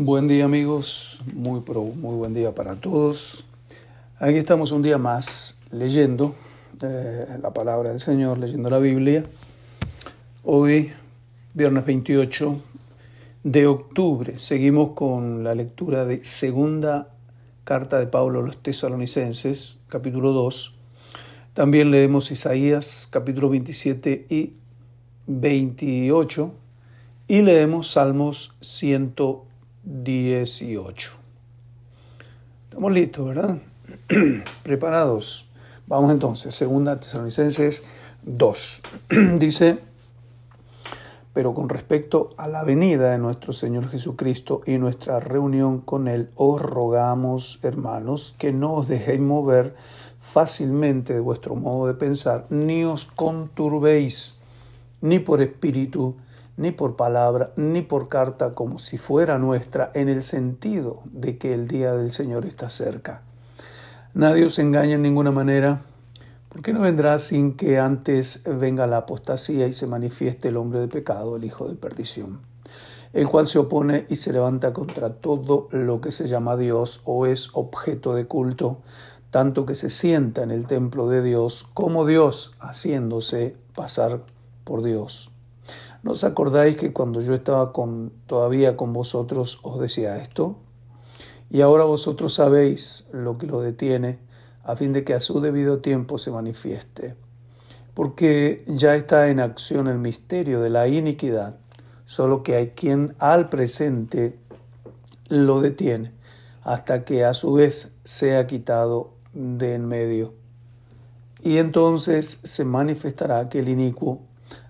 Buen día amigos, muy, muy buen día para todos. Aquí estamos un día más leyendo eh, la palabra del Señor, leyendo la Biblia. Hoy, viernes 28 de octubre, seguimos con la lectura de segunda carta de Pablo a los tesalonicenses, capítulo 2. También leemos Isaías, capítulo 27 y 28. Y leemos Salmos 100 18. Estamos listos, ¿verdad? Preparados. Vamos entonces, segunda Tesalonicenses 2. Dice, pero con respecto a la venida de nuestro Señor Jesucristo y nuestra reunión con Él, os rogamos, hermanos, que no os dejéis mover fácilmente de vuestro modo de pensar, ni os conturbéis, ni por espíritu, ni por palabra, ni por carta, como si fuera nuestra, en el sentido de que el día del Señor está cerca. Nadie os engaña en ninguna manera, porque no vendrá sin que antes venga la apostasía y se manifieste el hombre de pecado, el hijo de perdición, el cual se opone y se levanta contra todo lo que se llama Dios o es objeto de culto, tanto que se sienta en el templo de Dios como Dios, haciéndose pasar por Dios. ¿No os acordáis que cuando yo estaba con, todavía con vosotros os decía esto? Y ahora vosotros sabéis lo que lo detiene, a fin de que a su debido tiempo se manifieste. Porque ya está en acción el misterio de la iniquidad, solo que hay quien al presente lo detiene, hasta que a su vez sea quitado de en medio. Y entonces se manifestará aquel inicuo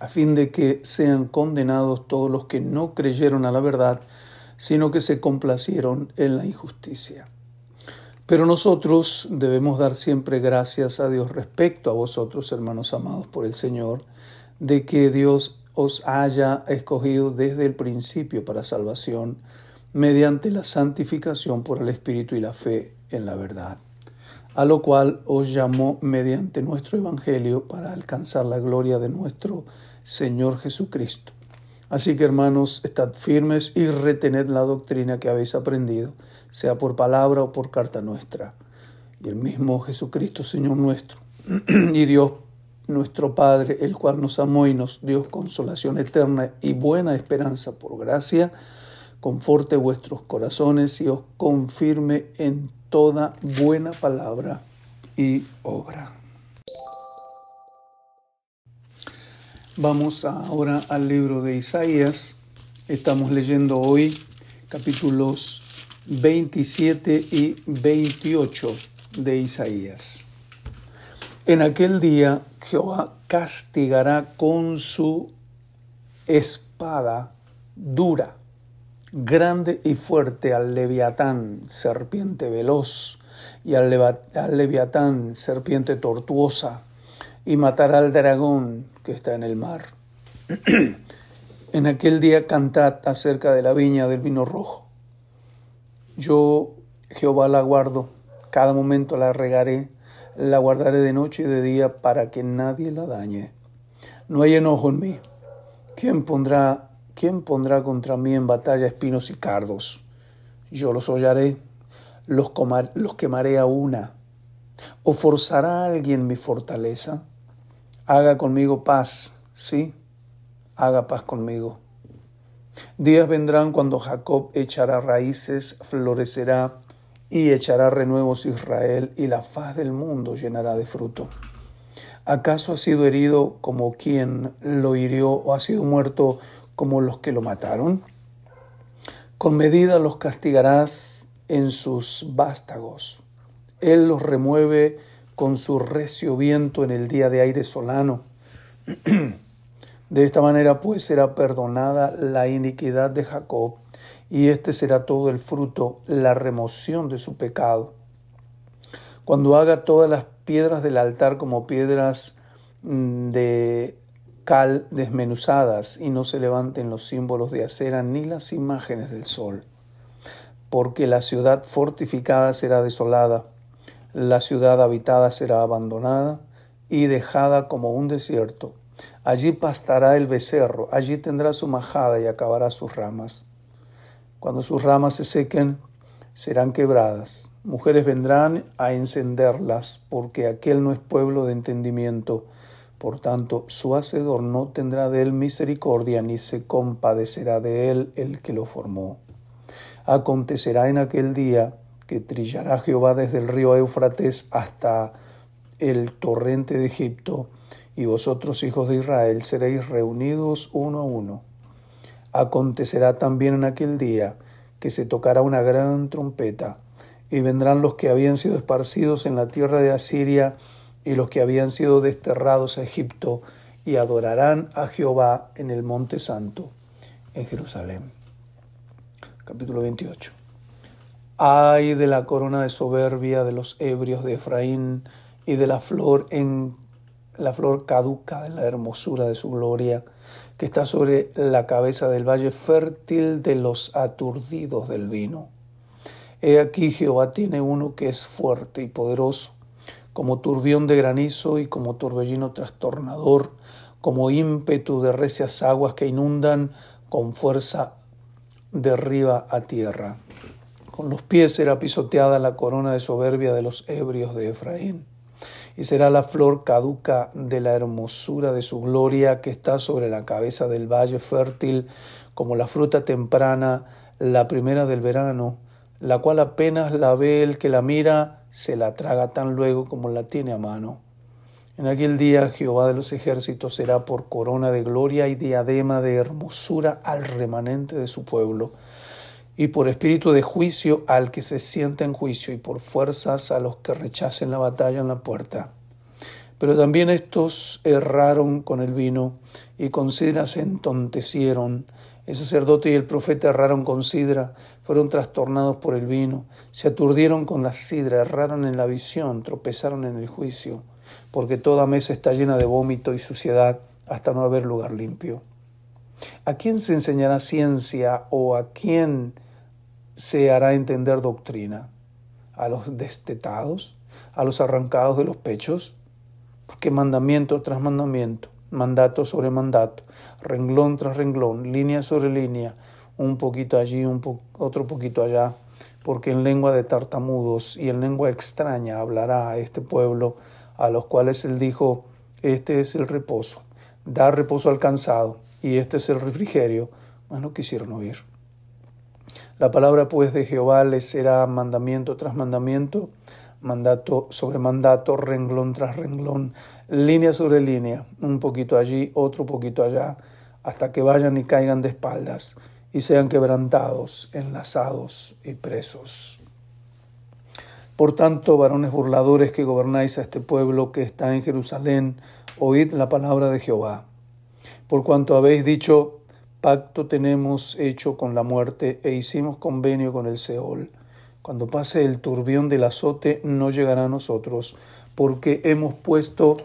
a fin de que sean condenados todos los que no creyeron a la verdad, sino que se complacieron en la injusticia. Pero nosotros debemos dar siempre gracias a Dios respecto a vosotros, hermanos amados por el Señor, de que Dios os haya escogido desde el principio para salvación, mediante la santificación por el Espíritu y la fe en la verdad a lo cual os llamó mediante nuestro Evangelio para alcanzar la gloria de nuestro Señor Jesucristo. Así que hermanos, estad firmes y retened la doctrina que habéis aprendido, sea por palabra o por carta nuestra. Y el mismo Jesucristo, Señor nuestro, y Dios nuestro Padre, el cual nos amó y nos dio consolación eterna y buena esperanza por gracia, conforte vuestros corazones y os confirme en toda buena palabra y obra. Vamos ahora al libro de Isaías. Estamos leyendo hoy capítulos 27 y 28 de Isaías. En aquel día Jehová castigará con su espada dura grande y fuerte al leviatán, serpiente veloz, y al, leviatán, serpiente tortuosa, y matará al dragón que está en el mar. en aquel día cantad acerca de la viña del vino rojo. Yo, Jehová, la guardo, cada momento la regaré, la guardaré de noche y de día para que nadie la dañe. No hay enojo en mí. ¿Quién pondrá ¿Quién pondrá contra mí en batalla espinos y cardos? Yo los hollaré, los, los quemaré a una. ¿O forzará alguien mi fortaleza? Haga conmigo paz, sí, haga paz conmigo. Días vendrán cuando Jacob echará raíces, florecerá y echará renuevos Israel y la faz del mundo llenará de fruto. ¿Acaso ha sido herido como quien lo hirió o ha sido muerto como los que lo mataron? Con medida los castigarás en sus vástagos. Él los remueve con su recio viento en el día de aire solano. De esta manera pues será perdonada la iniquidad de Jacob y este será todo el fruto, la remoción de su pecado. Cuando haga todas las piedras del altar como piedras mm, de cal desmenuzadas y no se levanten los símbolos de acera ni las imágenes del sol, porque la ciudad fortificada será desolada, la ciudad habitada será abandonada y dejada como un desierto. Allí pastará el becerro, allí tendrá su majada y acabará sus ramas. Cuando sus ramas se sequen, serán quebradas. Mujeres vendrán a encenderlas, porque aquel no es pueblo de entendimiento. Por tanto, su hacedor no tendrá de él misericordia, ni se compadecerá de él el que lo formó. Acontecerá en aquel día que trillará Jehová desde el río Éufrates hasta el torrente de Egipto, y vosotros, hijos de Israel, seréis reunidos uno a uno. Acontecerá también en aquel día que se tocará una gran trompeta, y vendrán los que habían sido esparcidos en la tierra de Asiria y los que habían sido desterrados a Egipto, y adorarán a Jehová en el monte santo, en Jerusalén. Capítulo 28. Ay de la corona de soberbia de los ebrios de Efraín y de la flor en la flor caduca de la hermosura de su gloria, que está sobre la cabeza del valle fértil de los aturdidos del vino. He aquí Jehová tiene uno que es fuerte y poderoso, como turbión de granizo y como torbellino trastornador, como ímpetu de recias aguas que inundan con fuerza de arriba a tierra. Con los pies será pisoteada la corona de soberbia de los ebrios de Efraín y será la flor caduca de la hermosura de su gloria que está sobre la cabeza del valle fértil, como la fruta temprana, la primera del verano, la cual apenas la ve el que la mira, se la traga tan luego como la tiene a mano. En aquel día Jehová de los ejércitos será por corona de gloria y diadema de hermosura al remanente de su pueblo y por espíritu de juicio al que se sienta en juicio, y por fuerzas a los que rechacen la batalla en la puerta. Pero también estos erraron con el vino, y con se entontecieron. El sacerdote y el profeta erraron con sidra, fueron trastornados por el vino, se aturdieron con la sidra, erraron en la visión, tropezaron en el juicio, porque toda mesa está llena de vómito y suciedad hasta no haber lugar limpio. ¿A quién se enseñará ciencia o a quién se hará entender doctrina a los destetados, a los arrancados de los pechos, porque mandamiento tras mandamiento, mandato sobre mandato, renglón tras renglón, línea sobre línea, un poquito allí, un otro poquito allá, porque en lengua de tartamudos y en lengua extraña hablará a este pueblo, a los cuales él dijo, este es el reposo, da reposo al cansado, y este es el refrigerio, mas no quisieron oír. La palabra pues de Jehová les será mandamiento tras mandamiento, mandato sobre mandato, renglón tras renglón, línea sobre línea, un poquito allí, otro poquito allá, hasta que vayan y caigan de espaldas y sean quebrantados, enlazados y presos. Por tanto, varones burladores que gobernáis a este pueblo que está en Jerusalén, oíd la palabra de Jehová. Por cuanto habéis dicho, Pacto tenemos hecho con la muerte e hicimos convenio con el Seol. Cuando pase el turbión del azote no llegará a nosotros, porque hemos puesto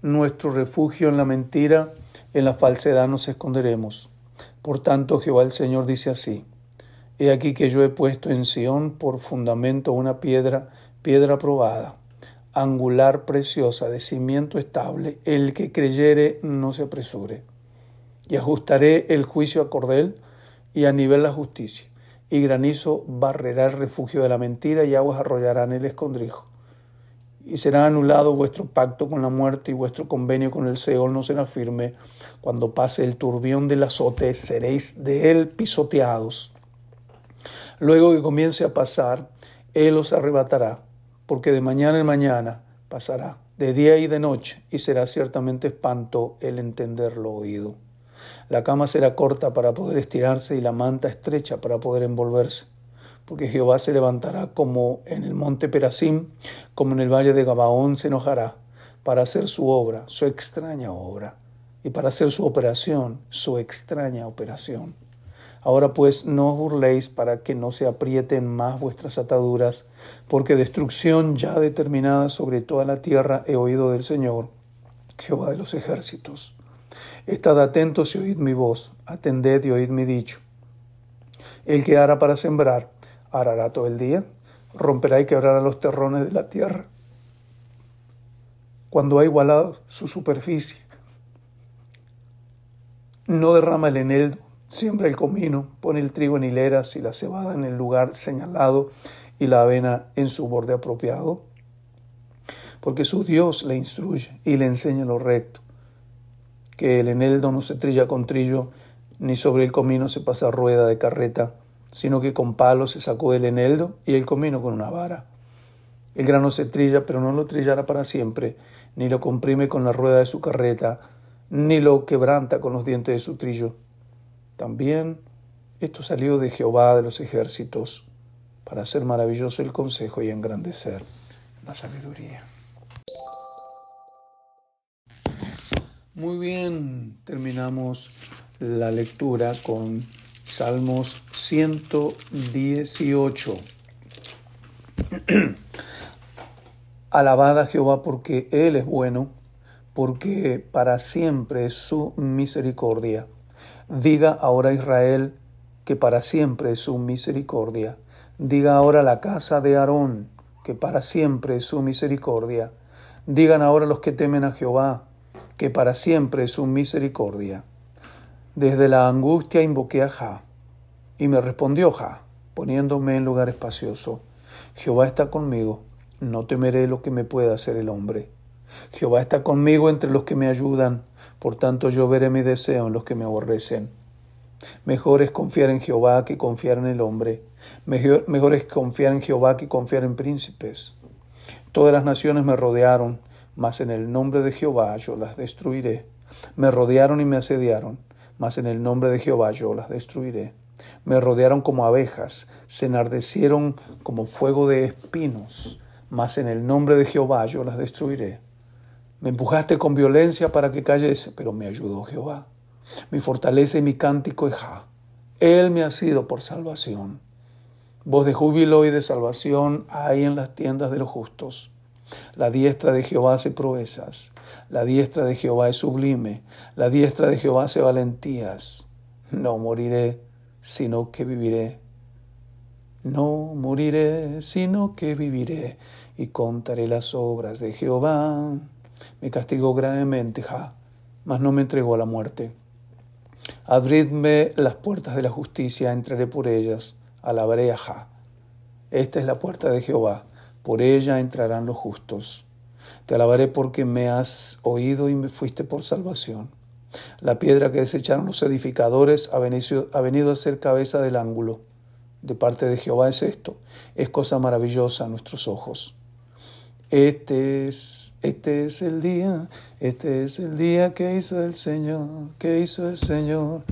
nuestro refugio en la mentira, en la falsedad nos esconderemos. Por tanto, Jehová el Señor dice así, He aquí que yo he puesto en Sión por fundamento una piedra, piedra probada, angular preciosa, de cimiento estable, el que creyere no se apresure y ajustaré el juicio a cordel y a nivel la justicia, y granizo barrerá el refugio de la mentira y aguas arrollarán el escondrijo. Y será anulado vuestro pacto con la muerte y vuestro convenio con el Seol no será firme. Cuando pase el turbión del azote, seréis de él pisoteados. Luego que comience a pasar, él os arrebatará, porque de mañana en mañana pasará, de día y de noche, y será ciertamente espanto el entenderlo oído. La cama será corta para poder estirarse y la manta estrecha para poder envolverse. Porque Jehová se levantará como en el monte Perasim, como en el valle de Gabaón se enojará, para hacer su obra, su extraña obra, y para hacer su operación, su extraña operación. Ahora pues no os burléis para que no se aprieten más vuestras ataduras, porque destrucción ya determinada sobre toda la tierra he oído del Señor, Jehová de los ejércitos. Estad atentos y oíd mi voz, atended y oíd mi dicho. El que hará para sembrar, arará todo el día, romperá y quebrará los terrones de la tierra. Cuando ha igualado su superficie, no derrama el eneldo, siembra el comino, pone el trigo en hileras y la cebada en el lugar señalado y la avena en su borde apropiado, porque su Dios le instruye y le enseña lo recto, que el eneldo no se trilla con trillo, ni sobre el comino se pasa rueda de carreta, sino que con palo se sacó el eneldo y el comino con una vara. El grano se trilla, pero no lo trillará para siempre, ni lo comprime con la rueda de su carreta, ni lo quebranta con los dientes de su trillo. También esto salió de Jehová de los ejércitos, para hacer maravilloso el consejo y engrandecer la sabiduría. Muy bien, terminamos la lectura con Salmos 118. Alabada a Jehová porque Él es bueno, porque para siempre es su misericordia. Diga ahora Israel que para siempre es su misericordia. Diga ahora la casa de Aarón que para siempre es su misericordia. Digan ahora los que temen a Jehová que para siempre es su misericordia. Desde la angustia invoqué a Ja, y me respondió Ja, poniéndome en lugar espacioso. Jehová está conmigo, no temeré lo que me pueda hacer el hombre. Jehová está conmigo entre los que me ayudan, por tanto yo veré mi deseo en los que me aborrecen. Mejor es confiar en Jehová que confiar en el hombre. Mejor, mejor, es confiar en Jehová que confiar en príncipes. Todas las naciones me rodearon, mas en el nombre de Jehová yo las destruiré. Me rodearon y me asediaron, mas en el nombre de Jehová yo las destruiré. Me rodearon como abejas, se enardecieron como fuego de espinos, mas en el nombre de Jehová yo las destruiré. Me empujaste con violencia para que cayese, pero me ayudó Jehová. Mi fortaleza y mi cántico es Ja. Él me ha sido por salvación. Voz de júbilo y de salvación hay en las tiendas de los justos. La diestra de Jehová hace proezas, la diestra de Jehová es sublime, la diestra de Jehová hace valentías. No moriré, sino que viviré. No moriré, sino que viviré, y contaré las obras de Jehová. Me castigó gravemente, ja, mas no me entregó a la muerte. Abridme las puertas de la justicia, entraré por ellas, alabaré a Ja. Esta es la puerta de Jehová por ella entrarán los justos. Te alabaré porque me has oído y me fuiste por salvación. La piedra que desecharon los edificadores ha venido, a ser cabeza del ángulo. De parte de Jehová es esto, es cosa maravillosa a nuestros ojos. Este es, este es el día, este es el día que hizo el Señor, que hizo el Señor.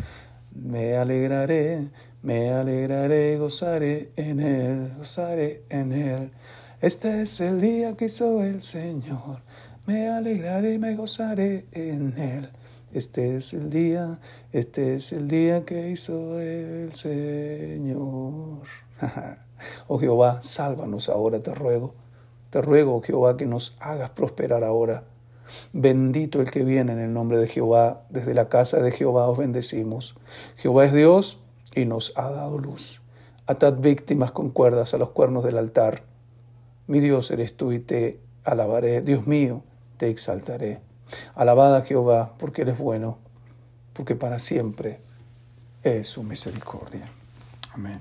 Me alegraré, me alegraré, gozaré en él, gozaré en él. Este es el día que hizo el Señor, me alegraré y me gozaré en él. Este es el día, este es el día que hizo el Señor. oh Jehová, sálvanos ahora, te ruego. Te ruego, Jehová, que nos hagas prosperar ahora. Bendito el que viene en el nombre de Jehová. Desde la casa de Jehová os bendecimos. Jehová es Dios y nos ha dado luz. Atad víctimas con cuerdas a los cuernos del altar mi Dios eres tú y te alabaré. Dios mío, te exaltaré. Alabada Jehová, porque eres bueno, porque para siempre es su misericordia. Amén.